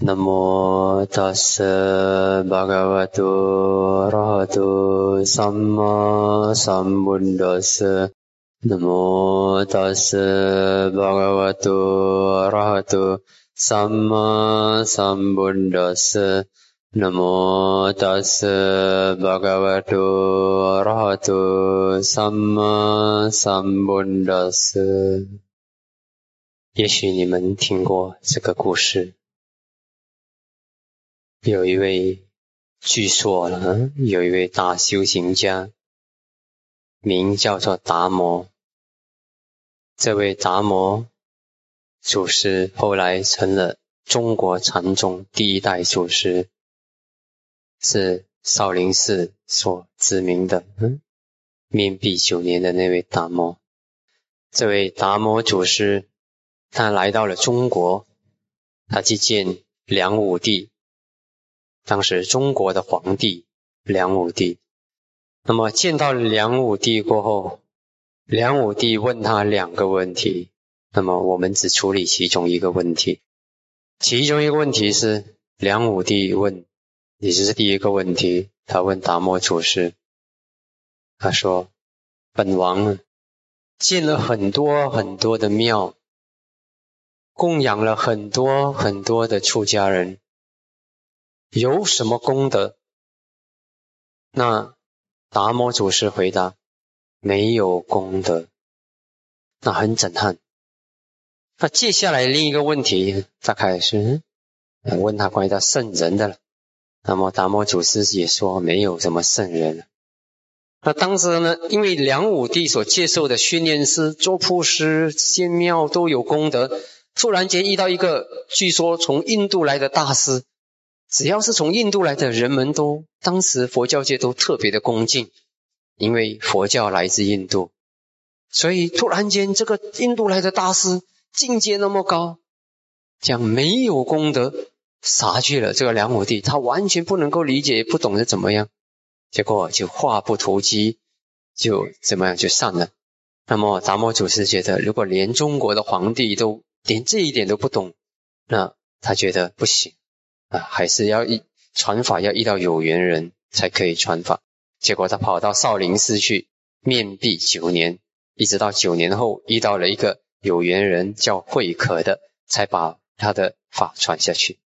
那么他是巴嘎瓦多拉哈多萨么萨么多斯那么他是巴嘎瓦多拉哈多萨么萨么多斯那么他是巴嘎瓦多拉哈多萨么萨么多斯也许你们听过这个故事。有一位，据说呢，有一位大修行家，名叫做达摩。这位达摩祖师后来成了中国禅宗第一代祖师，是少林寺所知名的，嗯，面壁九年的那位达摩。这位达摩祖师，他来到了中国，他去见梁武帝。当时中国的皇帝梁武帝，那么见到梁武帝过后，梁武帝问他两个问题，那么我们只处理其中一个问题。其中一个问题是梁武帝问，也就是第一个问题，他问达摩祖师，他说：“本王建了很多很多的庙，供养了很多很多的出家人。”有什么功德？那达摩祖师回答：没有功德。那很震撼。那接下来另一个问题，大概是问他关于他圣人的了。那么达摩祖师也说没有什么圣人。那当时呢，因为梁武帝所接受的训练师做铺师、建庙都有功德，突然间遇到一个据说从印度来的大师。只要是从印度来的人们都，当时佛教界都特别的恭敬，因为佛教来自印度，所以突然间这个印度来的大师境界那么高，讲没有功德，杀去了这个梁武帝，他完全不能够理解，不懂得怎么样，结果就话不投机，就怎么样就散了。那么达摩祖师觉得，如果连中国的皇帝都连这一点都不懂，那他觉得不行。啊，还是要一传法，要遇到有缘人才可以传法。结果他跑到少林寺去面壁九年，一直到九年后遇到了一个有缘人叫慧可的，才把他的法传下去。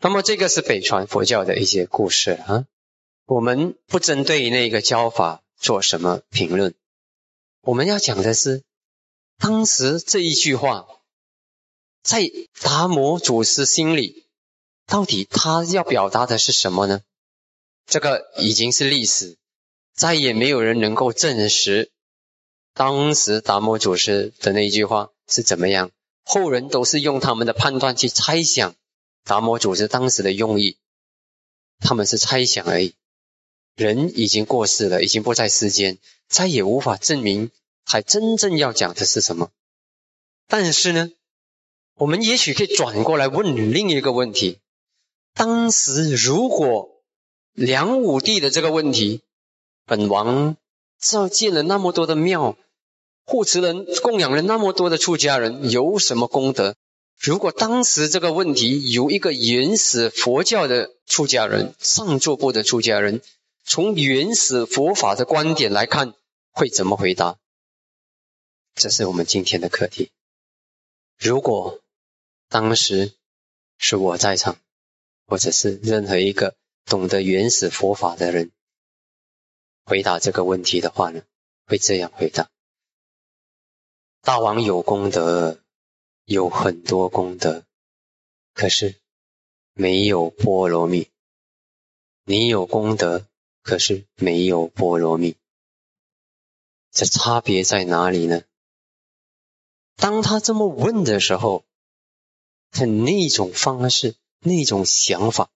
那么这个是北传佛教的一些故事啊。我们不针对那个教法做什么评论，我们要讲的是当时这一句话在达摩祖师心里。到底他要表达的是什么呢？这个已经是历史，再也没有人能够证实当时达摩祖师的那一句话是怎么样。后人都是用他们的判断去猜想达摩祖师当时的用意，他们是猜想而已。人已经过世了，已经不在世间，再也无法证明他真正要讲的是什么。但是呢，我们也许可以转过来问另一个问题。当时如果梁武帝的这个问题，本王造建了那么多的庙，护持人供养了那么多的出家人，有什么功德？如果当时这个问题由一个原始佛教的出家人，上座部的出家人，从原始佛法的观点来看，会怎么回答？这是我们今天的课题。如果当时是我在场。或者是任何一个懂得原始佛法的人回答这个问题的话呢，会这样回答：大王有功德，有很多功德，可是没有波罗蜜。你有功德，可是没有波罗蜜，这差别在哪里呢？当他这么问的时候，他那种方式。那种想法，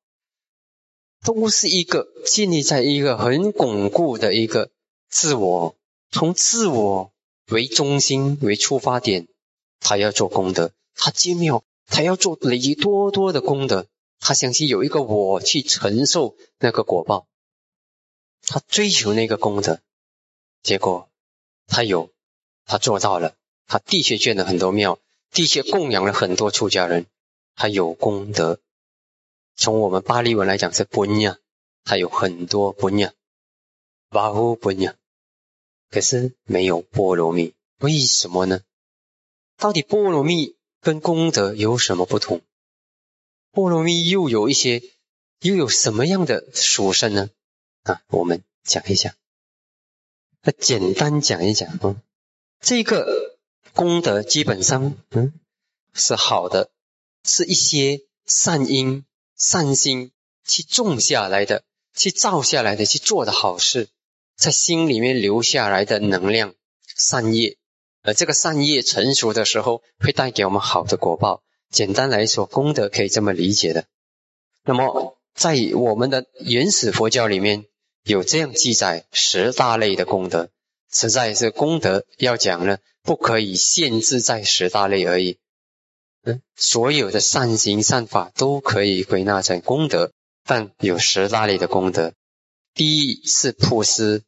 都是一个建立在一个很巩固的一个自我，从自我为中心为出发点，他要做功德，他建庙，他要做累积多多的功德，他相信有一个我去承受那个果报，他追求那个功德，结果他有，他做到了，他的确建了很多庙，的确供养了很多出家人，他有功德。从我们巴利文来讲是般若，它有很多般若，巴呼般若，可是没有波罗蜜，为什么呢？到底波罗蜜跟功德有什么不同？波罗蜜又有一些，又有什么样的属性呢？啊，我们讲一下，那简单讲一讲啊，这个功德基本上，嗯，是好的，是一些善因、善心去种下来的，去造下来的，去做的好事，在心里面留下来的能量、善业，而这个善业成熟的时候，会带给我们好的果报。简单来说，功德可以这么理解的。那么，在我们的原始佛教里面有这样记载十大类的功德，实在是功德要讲呢，不可以限制在十大类而已。嗯，所有的善行善法都可以归纳成功德，但有十大类的功德。第一是布施，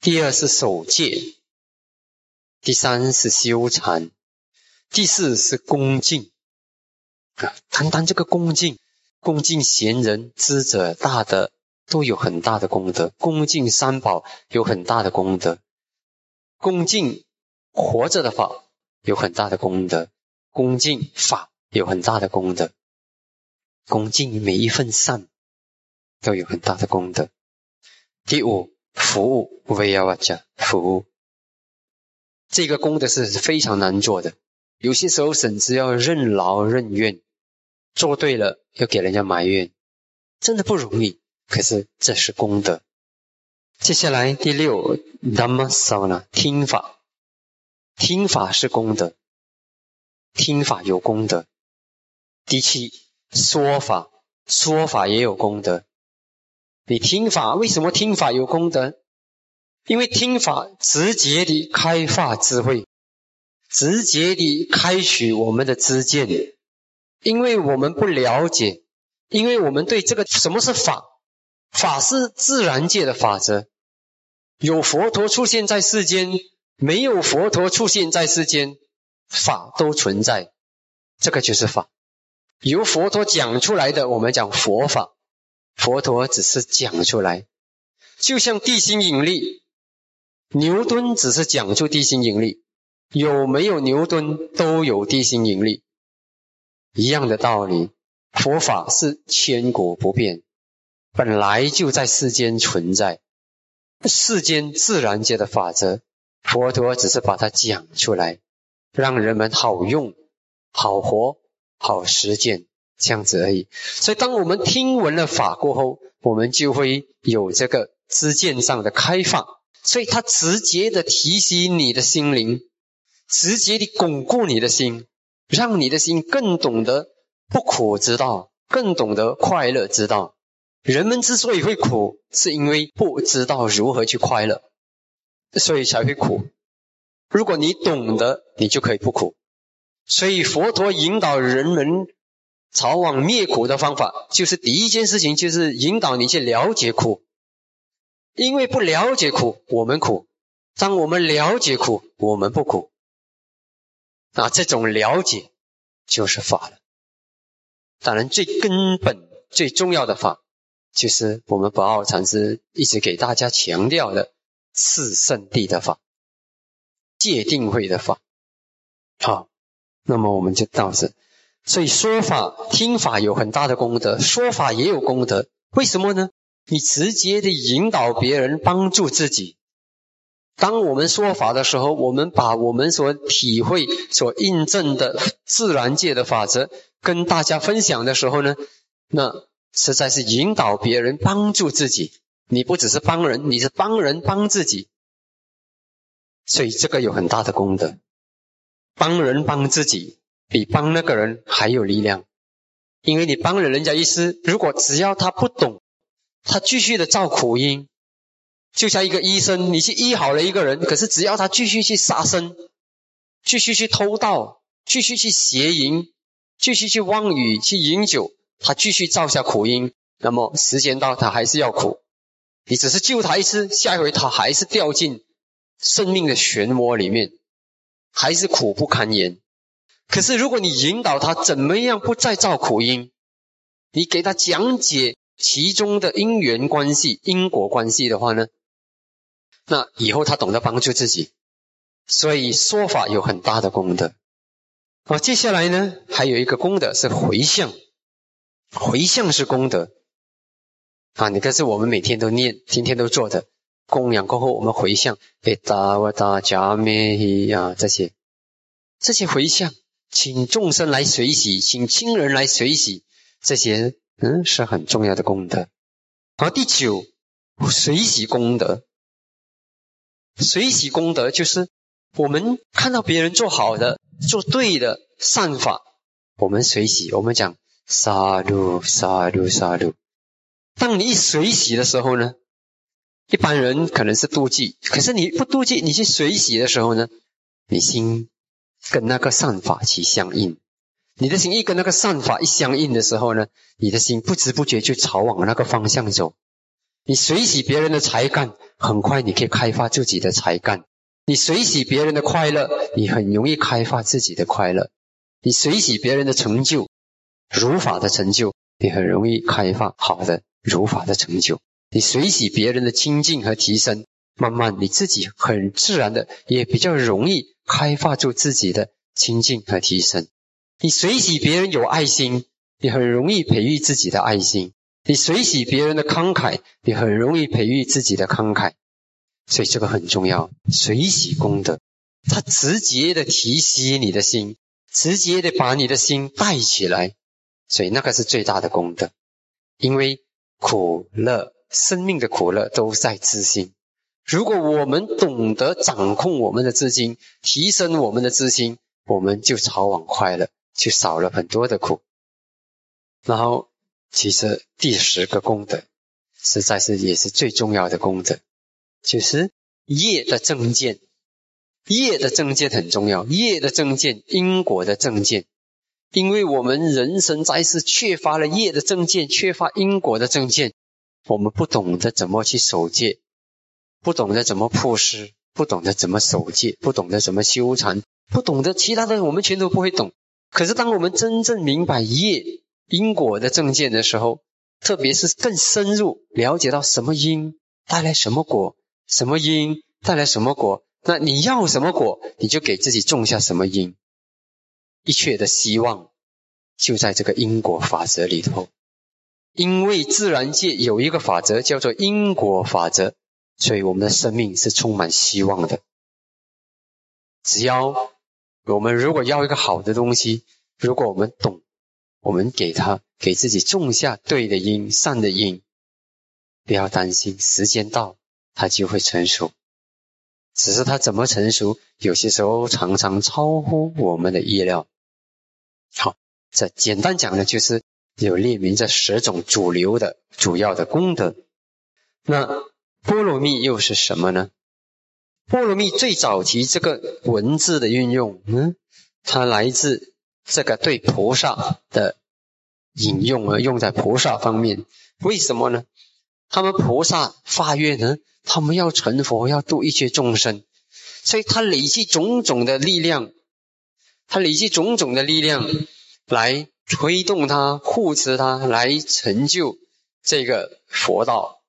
第二是守戒，第三是修禅，第四是恭敬。啊，单单这个恭敬，恭敬贤人、知者、大德，都有很大的功德；恭敬三宝，有很大的功德；恭敬活着的法，有很大的功德；恭敬法，有很大的功德；恭敬每一份善，都有很大的功德。第五，服务，维亚瓦加服务，这个功德是非常难做的，有些时候甚至要任劳任怨。做对了又给人家埋怨，真的不容易。可是这是功德。接下来第六，Dhamma s a n a 听法，听法是功德，听法有功德。第七，说法，说法也有功德。你听法，为什么听法有功德？因为听法直接的开发智慧，直接的开启我们的知见。因为我们不了解，因为我们对这个什么是法，法是自然界的法则。有佛陀出现在世间，没有佛陀出现在世间，法都存在，这个就是法。由佛陀讲出来的，我们讲佛法，佛陀只是讲出来，就像地心引力，牛顿只是讲出地心引力，有没有牛顿都有地心引力。一样的道理，佛法是千古不变，本来就在世间存在，世间自然界的法则，佛陀只是把它讲出来，让人们好用、好活、好实践，这样子而已。所以，当我们听闻了法过后，我们就会有这个知见上的开放，所以它直接的提醒你的心灵，直接的巩固你的心。让你的心更懂得不苦之道，更懂得快乐之道。人们之所以会苦，是因为不知道如何去快乐，所以才会苦。如果你懂得，你就可以不苦。所以佛陀引导人们朝往灭苦的方法，就是第一件事情，就是引导你去了解苦。因为不了解苦，我们苦；当我们了解苦，我们不苦。那这种了解就是法了。当然，最根本、最重要的法，就是我们宝奥禅师一直给大家强调的四圣地的法、戒定慧的法。好，那么我们就到这。所以说法、听法有很大的功德，说法也有功德。为什么呢？你直接的引导别人，帮助自己。当我们说法的时候，我们把我们所体会、所印证的自然界的法则跟大家分享的时候呢，那实在是引导别人、帮助自己。你不只是帮人，你是帮人帮自己，所以这个有很大的功德。帮人帮自己，比帮那个人还有力量，因为你帮了人家一次，如果只要他不懂，他继续的造苦因。就像一个医生，你去医好了一个人，可是只要他继续去杀生，继续去偷盗，继续去邪淫，继续去妄语、去饮酒，他继续造下苦因，那么时间到他还是要苦。你只是救他一次，下一回他还是掉进生命的漩涡里面，还是苦不堪言。可是如果你引导他怎么样不再造苦因，你给他讲解其中的因缘关系、因果关系的话呢，那以后他懂得帮助自己。所以说法有很大的功德。好，接下来呢，还有一个功德是回向，回向是功德啊。你看，是我们每天都念、天天都做的供养过后，我们回向，诶达瓦达加咩伊啊这些，这些回向，请众生来随喜，请亲人来随喜，这些嗯是很重要的功德。好，第九随喜功德，随喜功德就是。我们看到别人做好的、做对的善法，我们随喜，我们讲杀戮、杀戮、杀戮。当你一随喜的时候呢，一般人可能是妒忌，可是你不妒忌，你去随喜的时候呢，你心跟那个善法起相应。你的心一跟那个善法一相应的时候呢，你的心不知不觉就朝往那个方向走。你随喜别人的才干，很快你可以开发自己的才干。你随喜别人的快乐，你很容易开发自己的快乐；你随喜别人的成就，如法的成就，你很容易开发好的如法的成就；你随喜别人的清净和提升，慢慢你自己很自然的也比较容易开发出自己的清净和提升。你随喜别人有爱心，你很容易培育自己的爱心；你随喜别人的慷慨，你很容易培育自己的慷慨。所以这个很重要，随喜功德，它直接的提息你的心，直接的把你的心带起来，所以那个是最大的功德。因为苦乐，生命的苦乐都在自心。如果我们懂得掌控我们的自心，提升我们的自心，我们就朝往快乐，就少了很多的苦。然后，其实第十个功德，实在是也是最重要的功德。就是业的正见，业的正见很重要。业的正见，因果的正见。因为我们人生在世缺乏了业的正见，缺乏因果的正见，我们不懂得怎么去守戒，不懂得怎么破施，不懂得怎么守戒，不懂得怎么修禅，不懂得其他的，我们全都不会懂。可是当我们真正明白业因果的正见的时候，特别是更深入了解到什么因带来什么果。什么因带来什么果？那你要什么果，你就给自己种下什么因。一切的希望就在这个因果法则里头。因为自然界有一个法则叫做因果法则，所以我们的生命是充满希望的。只要我们如果要一个好的东西，如果我们懂，我们给他给自己种下对的因、善的因，不要担心时间到。它就会成熟，只是它怎么成熟，有些时候常常超乎我们的意料。好，这简单讲呢，就是有列明这十种主流的主要的功德。那波罗蜜又是什么呢？波罗蜜最早期这个文字的运用，嗯，它来自这个对菩萨的引用，而用在菩萨方面。为什么呢？他们菩萨发愿呢？他们要成佛，要度一切众生，所以他累积种种的力量，他累积种种的力量来推动他、护持他，来成就这个佛道。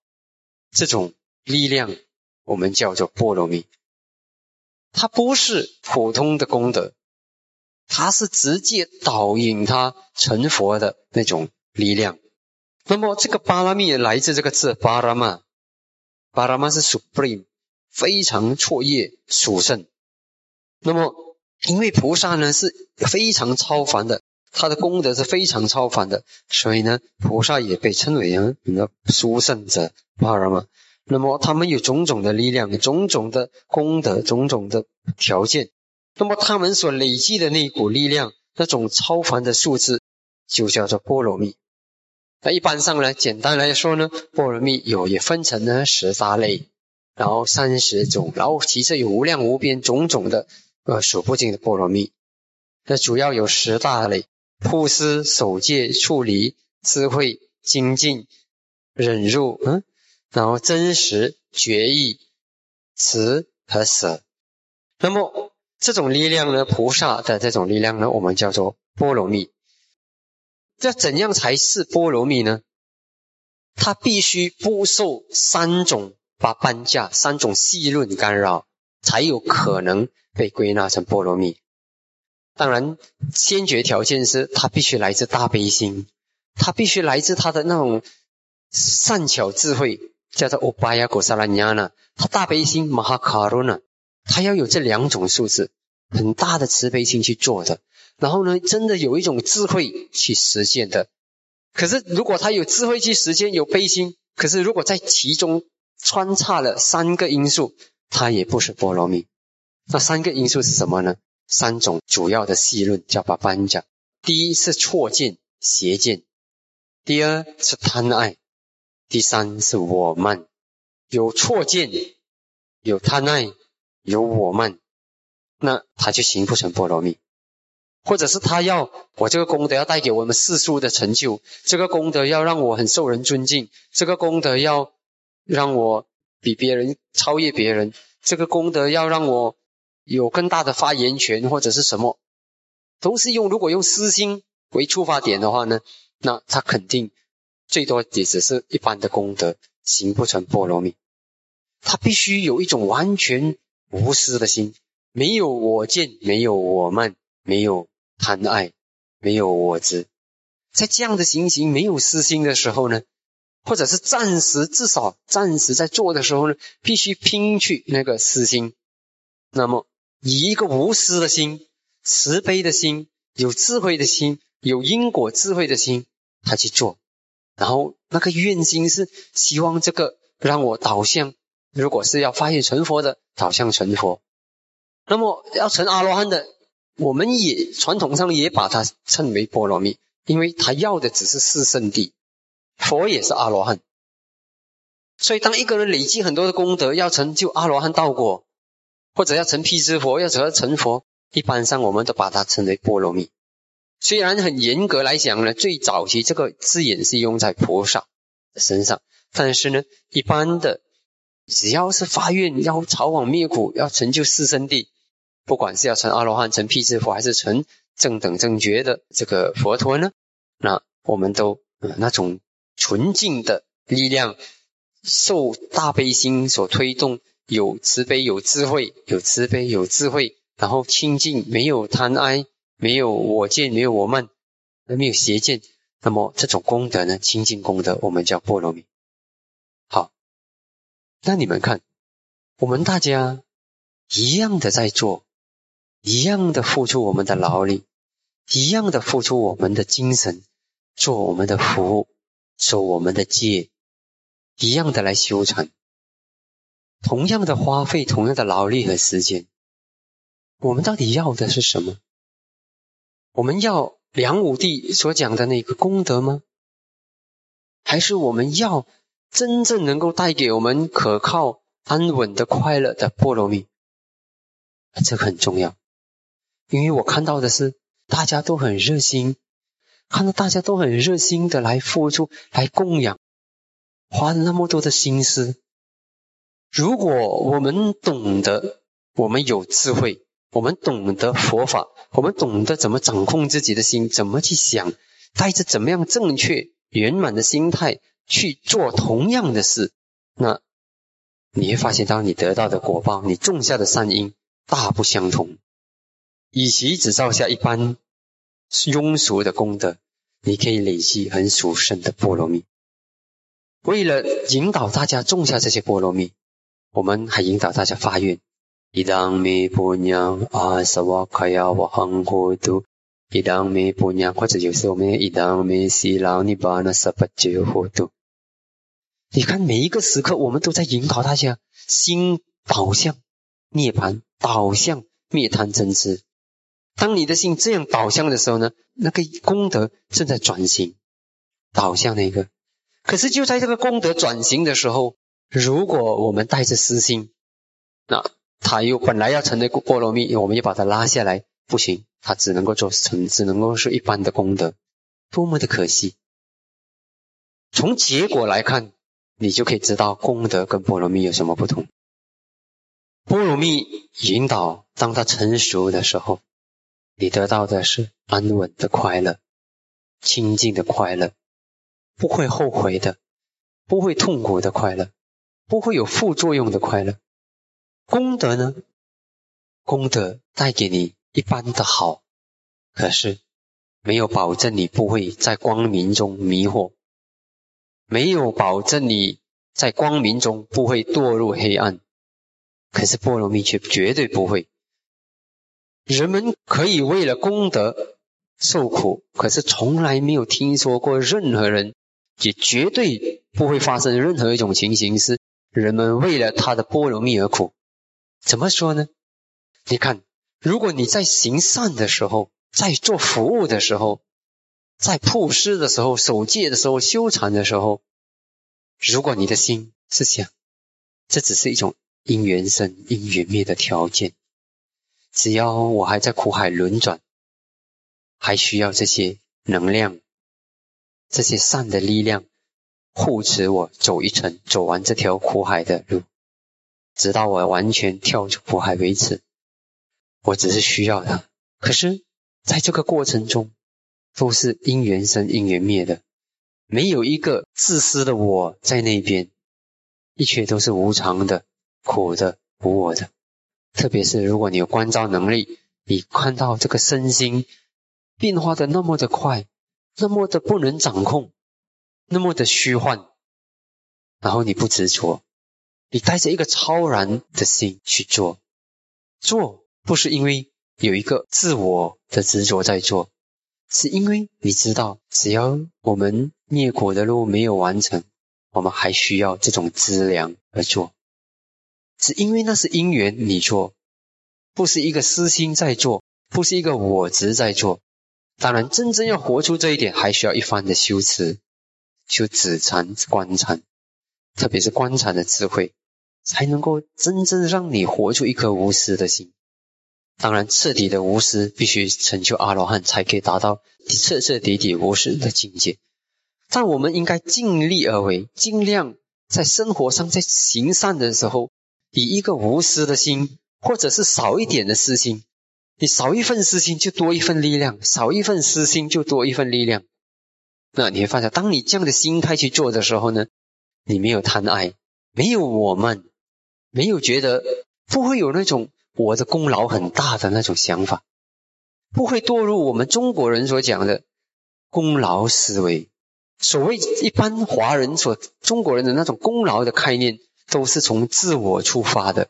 这种力量我们叫做波罗蜜，它不是普通的功德，它是直接导引他成佛的那种力量。那么这个巴拉蜜来自这个字巴拉曼。巴拉曼是 supreme，非常卓越殊胜。那么，因为菩萨呢是非常超凡的，他的功德是非常超凡的，所以呢，菩萨也被称为啊，那殊胜者巴拉玛。那么，他们有种种的力量，种种的功德，种种的条件。那么，他们所累积的那一股力量，那种超凡的数字，就叫做波罗蜜。那一般上呢，简单来说呢，波罗蜜有也分成呢十大类，然后三十种，然后其实有无量无边种种的呃数不尽的波罗蜜。那主要有十大类：布施、守戒、处理、智慧、精进、忍辱，嗯，然后真实、决意、慈和舍。那么这种力量呢，菩萨的这种力量呢，我们叫做波罗蜜。这怎样才是波罗蜜呢？它必须不受三种八班架、三种细论干扰，才有可能被归纳成波罗蜜。当然，先决条件是他必须来自大悲心，他必须来自他的那种善巧智慧，叫做欧巴亚果萨拉尼亚呢。他大悲心马哈卡罗呢，他要有这两种素质，很大的慈悲心去做的。然后呢，真的有一种智慧去实现的。可是，如果他有智慧去实现，有悲心，可是如果在其中穿插了三个因素，他也不是波罗蜜。那三个因素是什么呢？三种主要的细论叫巴班讲。第一是错见、邪见；第二是贪爱；第三是我慢。有错见，有贪爱，有我慢，那他就形不成波罗蜜。或者是他要我这个功德要带给我们世俗的成就，这个功德要让我很受人尊敬，这个功德要让我比别人超越别人，这个功德要让我有更大的发言权或者是什么，都是用如果用私心为出发点的话呢，那他肯定最多也只是一般的功德，行不成波罗蜜。他必须有一种完全无私的心，没有我见，没有我慢，没有。贪爱没有我执，在这样的情形没有私心的时候呢，或者是暂时至少暂时在做的时候呢，必须拼去那个私心。那么以一个无私的心、慈悲的心、有智慧的心、有因果智慧的心，他去做。然后那个愿心是希望这个让我导向，如果是要发愿成佛的，导向成佛。那么要成阿罗汉的。我们也传统上也把它称为波罗蜜，因为他要的只是四圣地。佛也是阿罗汉，所以当一个人累积很多的功德，要成就阿罗汉道果，或者要成辟支佛，要成成佛，一般上我们都把它称为波罗蜜。虽然很严格来讲呢，最早期这个字眼是用在菩萨身上，但是呢，一般的只要是发愿要朝往灭苦，要成就四圣地。不管是要成阿罗汉、成辟支佛，还是成正等正觉的这个佛陀呢，那我们都那种纯净的力量，受大悲心所推动，有慈悲、有智慧，有慈悲、有智慧，然后清净，没有贪爱，没有我见，没有我慢，没有邪见。那么这种功德呢，清净功德，我们叫波罗蜜。好，那你们看，我们大家一样的在做。一样的付出我们的劳力，一样的付出我们的精神，做我们的服务，守我们的戒，一样的来修成，同样的花费，同样的劳力和时间，我们到底要的是什么？我们要梁武帝所讲的那个功德吗？还是我们要真正能够带给我们可靠、安稳的快乐的波罗蜜？这个很重要。因为我看到的是，大家都很热心，看到大家都很热心的来付出、来供养，花了那么多的心思。如果我们懂得，我们有智慧，我们懂得佛法，我们懂得怎么掌控自己的心，怎么去想，带着怎么样正确圆满的心态去做同样的事，那你会发现，当你得到的果报，你种下的善因大不相同。与其只造下一般庸俗的功德，你可以累积很殊胜的波罗蜜。为了引导大家种下这些波罗蜜，我们还引导大家发愿：一当弥波娘阿萨瓦卡亚瓦恒活度，一当弥波娘，或者有时候我们一当弥西拉尼巴那萨巴杰活度。你看每一个时刻，我们都在引导大家心导向涅槃，导向灭贪真痴。当你的心这样导向的时候呢，那个功德正在转型，导向那个。可是就在这个功德转型的时候，如果我们带着私心，那他又本来要成的波罗蜜，我们又把它拉下来，不行，他只能够做成，只能够是一般的功德，多么的可惜。从结果来看，你就可以知道功德跟波罗蜜有什么不同。波罗蜜引导，当它成熟的时候。你得到的是安稳的快乐，清净的快乐，不会后悔的，不会痛苦的快乐，不会有副作用的快乐。功德呢？功德带给你一般的好，可是没有保证你不会在光明中迷惑，没有保证你在光明中不会堕入黑暗。可是波罗蜜却绝对不会。人们可以为了功德受苦，可是从来没有听说过任何人，也绝对不会发生任何一种情形是人们为了他的波罗蜜而苦。怎么说呢？你看，如果你在行善的时候，在做服务的时候，在布施的时候、守戒的时候、修禅的时候，如果你的心是想，这只是一种因缘生、因缘灭的条件，只要我还在苦海轮转，还需要这些能量、这些善的力量护持我走一程、走完这条苦海的路，直到我完全跳出苦海为止。我只是需要它，可是在这个过程中，都是因缘生因缘灭的，没有一个自私的我在那边，一切都是无常的、苦的、无我的。特别是如果你有观照能力，你看到这个身心变化的那么的快，那么的不能掌控，那么的虚幻，然后你不执着，你带着一个超然的心去做，做。不是因为有一个自我的执着在做，是因为你知道，只要我们灭苦的路没有完成，我们还需要这种资粮而做。是因为那是因缘你做，不是一个私心在做，不是一个我执在做。当然，真正要活出这一点，还需要一番的修持，修止禅、观禅，特别是观禅的智慧，才能够真正让你活出一颗无私的心。当然，彻底的无私必须成就阿罗汉，才可以达到彻彻底底无私的境界。但我们应该尽力而为，尽量在生活上，在行善的时候，以一个无私的心，或者是少一点的私心。你少一份私心，就多一份力量；少一份私心，就多一份力量。那你会发现，当你这样的心态去做的时候呢，你没有贪爱，没有我们，没有觉得，不会有那种。我的功劳很大的那种想法，不会堕入我们中国人所讲的功劳思维。所谓一般华人所中国人的那种功劳的概念，都是从自我出发的。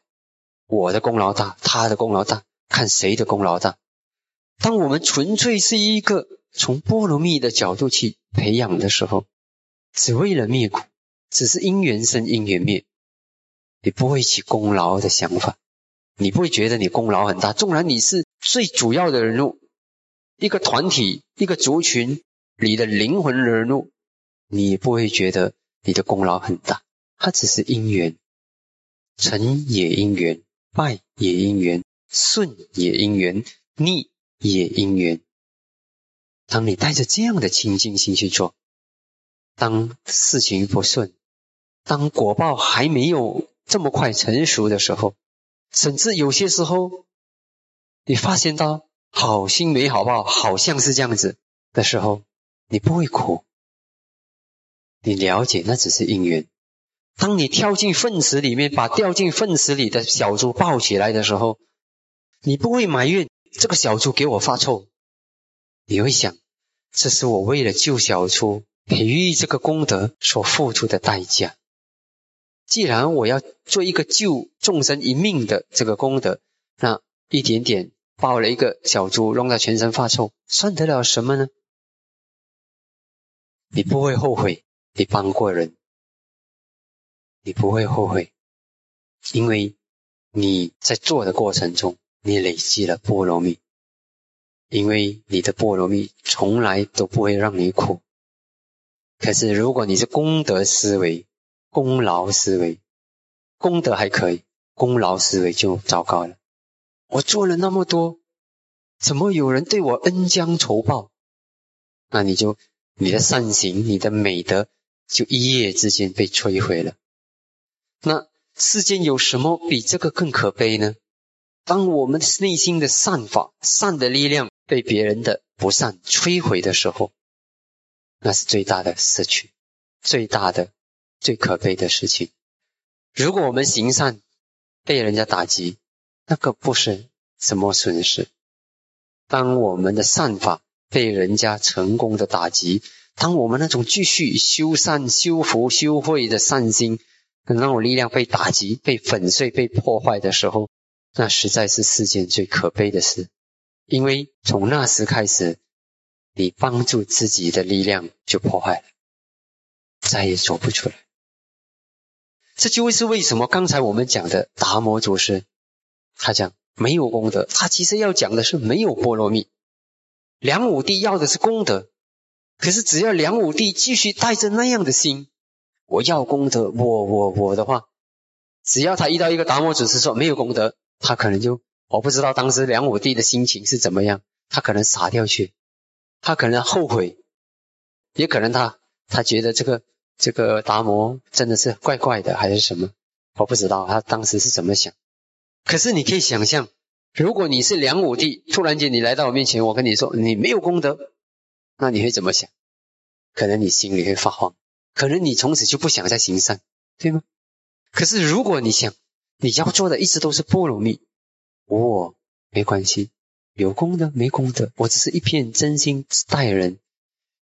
我的功劳大，他的功劳大，看谁的功劳大。当我们纯粹是一个从波罗蜜的角度去培养的时候，只为了灭苦，只是因缘生因缘灭，你不会起功劳的想法。你不会觉得你功劳很大，纵然你是最主要的人物，一个团体、一个族群里的灵魂人物，你也不会觉得你的功劳很大。它只是因缘，成也因缘，败也因缘，顺也因缘，逆也因缘。当你带着这样的清净心去做，当事情不顺，当果报还没有这么快成熟的时候。甚至有些时候，你发现到好心没好报，好像是这样子的时候，你不会苦。你了解那只是因缘。当你跳进粪池里面，把掉进粪池里的小猪抱起来的时候，你不会埋怨这个小猪给我发臭，你会想，这是我为了救小猪、培育这个功德所付出的代价。既然我要做一个救众生一命的这个功德，那一点点抱了一个小猪，弄到全身发臭，算得了什么呢？你不会后悔你帮过人，你不会后悔，因为你在做的过程中，你累积了波罗蜜，因为你的波罗蜜从来都不会让你苦。可是如果你是功德思维，功劳思维，功德还可以，功劳思维就糟糕了。我做了那么多，怎么有人对我恩将仇报？那你就你的善行、你的美德就一夜之间被摧毁了。那世间有什么比这个更可悲呢？当我们内心的善法、善的力量被别人的不善摧毁的时候，那是最大的失去，最大的、最可悲的事情。如果我们行善被人家打击，那个不是什么损失。当我们的善法被人家成功的打击，当我们那种继续修善、修福、修慧的善心，那种力量被打击、被粉碎、被破坏的时候，那实在是世间最可悲的事。因为从那时开始，你帮助自己的力量就破坏了，再也走不出来。这就是为什么刚才我们讲的达摩祖师，他讲没有功德，他其实要讲的是没有波罗蜜。梁武帝要的是功德，可是只要梁武帝继续带着那样的心，我要功德，我我我的话，只要他遇到一个达摩祖师说没有功德，他可能就我不知道当时梁武帝的心情是怎么样，他可能傻掉去，他可能后悔，也可能他他觉得这个。这个达摩真的是怪怪的，还是什么？我不知道他当时是怎么想。可是你可以想象，如果你是梁武帝，突然间你来到我面前，我跟你说你没有功德，那你会怎么想？可能你心里会发慌，可能你从此就不想再行善，对吗？可是如果你想你要做的一直都是波罗蜜，我没关系，有功德没功德，我只是一片真心待人，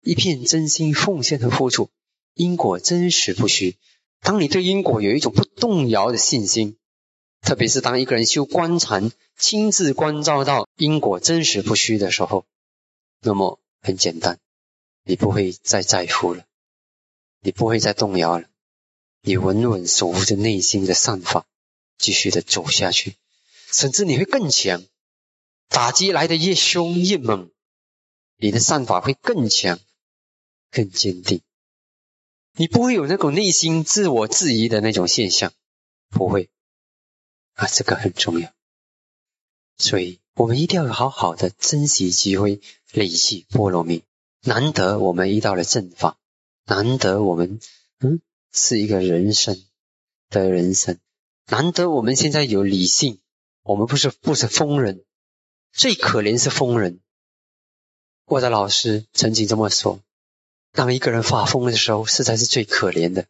一片真心奉献和付出。因果真实不虚。当你对因果有一种不动摇的信心，特别是当一个人修观禅，亲自关照到因果真实不虚的时候，那么很简单，你不会再在乎了，你不会再动摇了，你稳稳守护着内心的善法，继续的走下去，甚至你会更强。打击来的越凶越猛，你的善法会更强、更坚定。你不会有那种内心自我质疑的那种现象，不会啊，这个很重要。所以我们一定要好好的珍惜机会，累积波罗蜜。难得我们遇到了正法，难得我们嗯是一个人生的人生，难得我们现在有理性，我们不是不是疯人，最可怜是疯人。我的老师曾经这么说。当一个人发疯的时候，实在是最可怜的；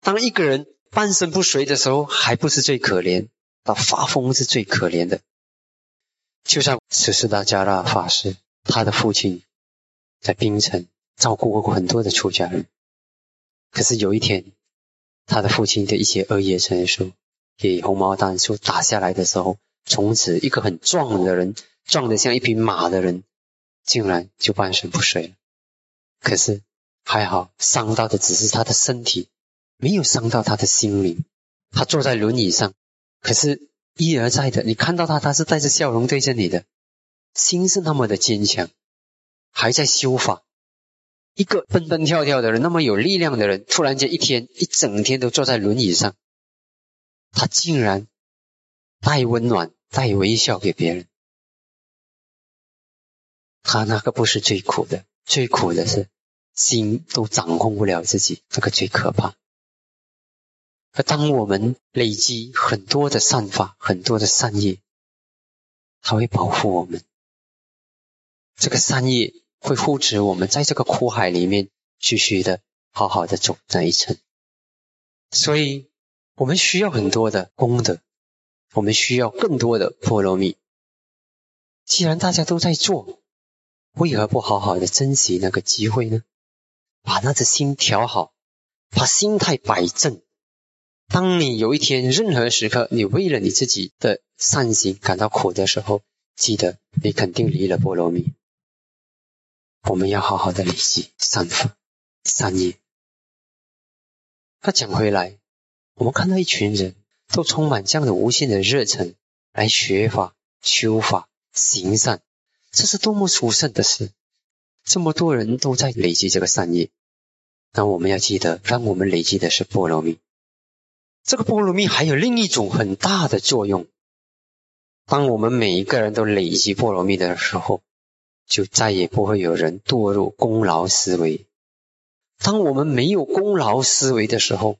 当一个人半身不遂的时候，还不是最可怜，到发疯是最可怜的。就像此时大迦拉法师，他的父亲在槟城照顾过很多的出家人，可是有一天，他的父亲的一些恶业成熟，给红毛丹树打下来的时候，从此一个很壮的人，壮得像一匹马的人，竟然就半身不遂了。可是还好，伤到的只是他的身体，没有伤到他的心灵。他坐在轮椅上，可是一而再的，你看到他，他是带着笑容对着你的，心是那么的坚强，还在修法。一个蹦蹦跳跳的人，那么有力量的人，突然间一天一整天都坐在轮椅上，他竟然带温暖、带微笑给别人。他那个不是最苦的。最苦的是心都掌控不了自己，这个最可怕。而当我们累积很多的善法、很多的善业，它会保护我们。这个善业会护持我们在这个苦海里面继续的好好的走那一程。所以，我们需要很多的功德，我们需要更多的波罗蜜。既然大家都在做。为何不好好的珍惜那个机会呢？把那个心调好，把心态摆正。当你有一天任何时刻，你为了你自己的善行感到苦的时候，记得你肯定离了波罗蜜。我们要好好的累积善法、善业。那讲回来，我们看到一群人都充满这样的无限的热忱来学法、修法、行善。这是多么殊胜的事！这么多人都在累积这个善业，那我们要记得，让我们累积的是波罗蜜。这个波罗蜜还有另一种很大的作用。当我们每一个人都累积波罗蜜的时候，就再也不会有人堕入功劳思维。当我们没有功劳思维的时候，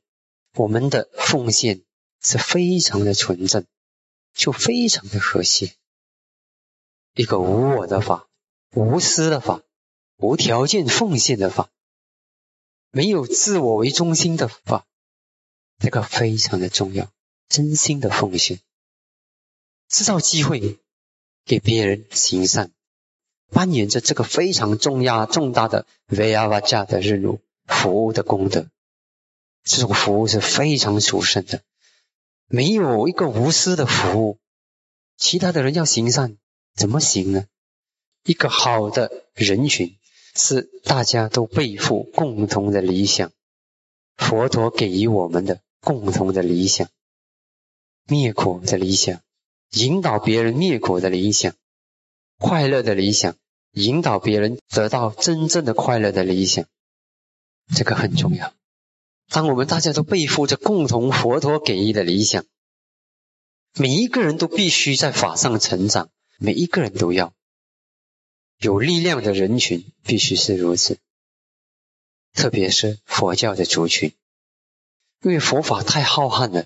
我们的奉献是非常的纯正，就非常的和谐。一个无我的法，无私的法，无条件奉献的法，没有自我为中心的法，这个非常的重要。真心的奉献，制造机会给别人行善，扮演着这个非常重要重大的 Vyavaja 的任务，服务的功德。这种服务是非常殊胜的，没有一个无私的服务，其他的人要行善怎么行呢？一个好的人群是大家都背负共同的理想，佛陀给予我们的共同的理想，灭苦的理想，引导别人灭苦的理想，快乐的理想，引导别人得到真正的快乐的理想，这个很重要。当我们大家都背负着共同佛陀给予的理想，每一个人都必须在法上成长，每一个人都要。有力量的人群必须是如此，特别是佛教的族群，因为佛法太浩瀚了，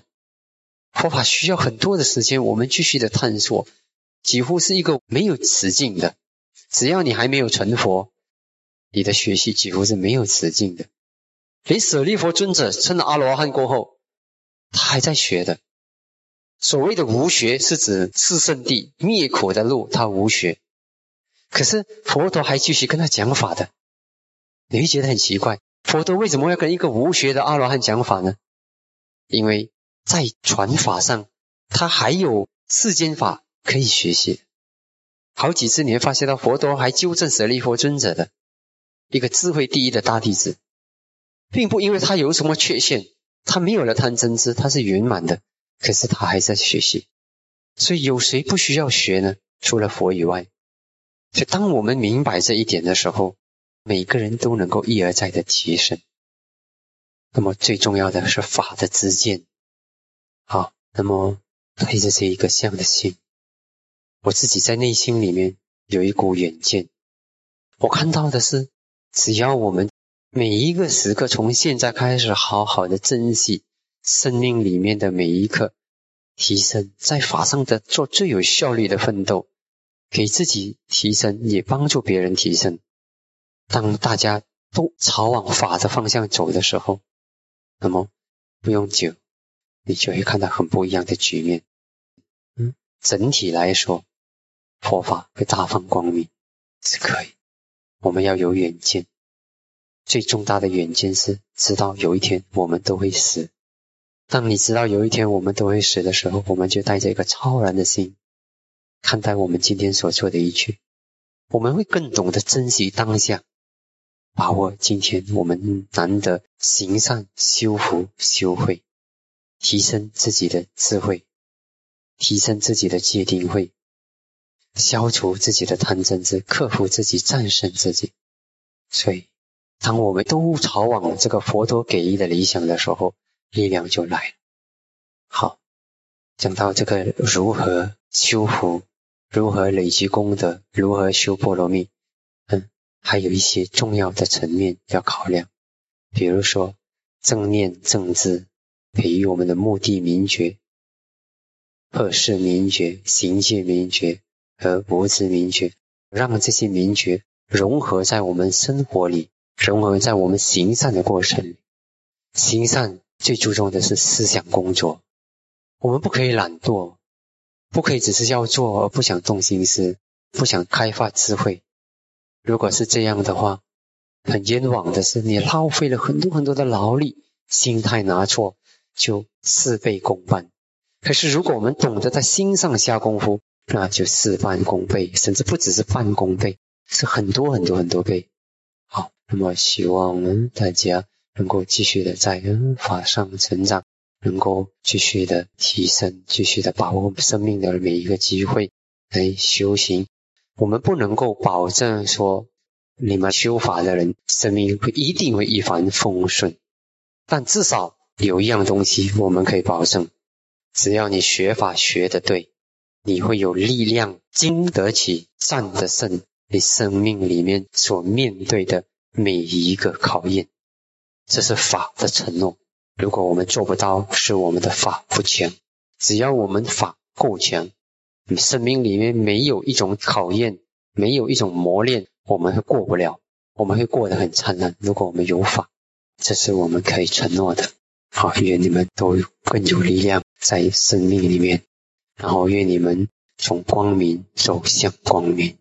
佛法需要很多的时间，我们继续的探索，几乎是一个没有止境的。只要你还没有成佛，你的学习几乎是没有止境的。连舍利佛尊者成了阿罗汉过后，他还在学的。所谓的无学，是指四圣地灭苦的路，他无学。可是佛陀还继续跟他讲法的，你会觉得很奇怪，佛陀为什么要跟一个无学的阿罗汉讲法呢？因为在传法上，他还有世间法可以学习。好几次你会发现到佛陀还纠正舍利弗尊者的一个智慧第一的大弟子。并不因为他有什么缺陷，他没有了贪嗔痴，他是圆满的。可是他还在学习，所以有谁不需要学呢？除了佛以外。所以当我们明白这一点的时候，每个人都能够一而再的提升。那么最重要的是法的知见。好，那么推着这一个相的心，我自己在内心里面有一股远见，我看到的是，只要我们。每一个时刻，从现在开始，好好的珍惜生命里面的每一刻，提升在法上的做最有效率的奋斗，给自己提升，也帮助别人提升。当大家都朝往法的方向走的时候，那么不用久，你就会看到很不一样的局面。嗯，整体来说，佛法会大放光明，是可以。我们要有远见。最重大的远见是知道有一天我们都会死。当你知道有一天我们都会死的时候，我们就带着一个超然的心看待我们今天所做的一切，我们会更懂得珍惜当下，把握今天我们难得行善、修福、修慧，提升自己的智慧，提升自己的戒定慧，消除自己的贪嗔痴，克服自己，战胜自己。所以。当我们都朝往这个佛陀给予的理想的时候，力量就来了。好，讲到这个如何修福，如何累积功德，如何修波罗蜜，嗯，还有一些重要的层面要考量，比如说正念正知，培育我们的目的明觉、破事明觉、行界明觉和无知明觉，让这些明觉融合在我们生活里。融合在我们行善的过程，行善最注重的是思想工作。我们不可以懒惰，不可以只是要做而不想动心思，不想开发智慧。如果是这样的话，很冤枉的是你浪费了很多很多的劳力，心态拿错就事倍功半。可是如果我们懂得在心上下功夫，那就事半功倍，甚至不只是半功倍，是很多很多很多倍。好，那么希望我们大家能够继续的在法上成长，能够继续的提升，继续的把握生命的每一个机会来修行。我们不能够保证说你们修法的人生命会一定会一帆风顺，但至少有一样东西我们可以保证：只要你学法学的对，你会有力量经得起、战得胜你生命里面所面对的每一个考验。这是法的承诺。如果我们做不到，是我们的法不强。只要我们法够强，你生命里面没有一种考验，没有一种磨练，我们会过不了，我们会过得很灿烂。如果我们有法，这是我们可以承诺的。好，愿你们都更有力量在生命里面。然后愿你们从光明走向光明。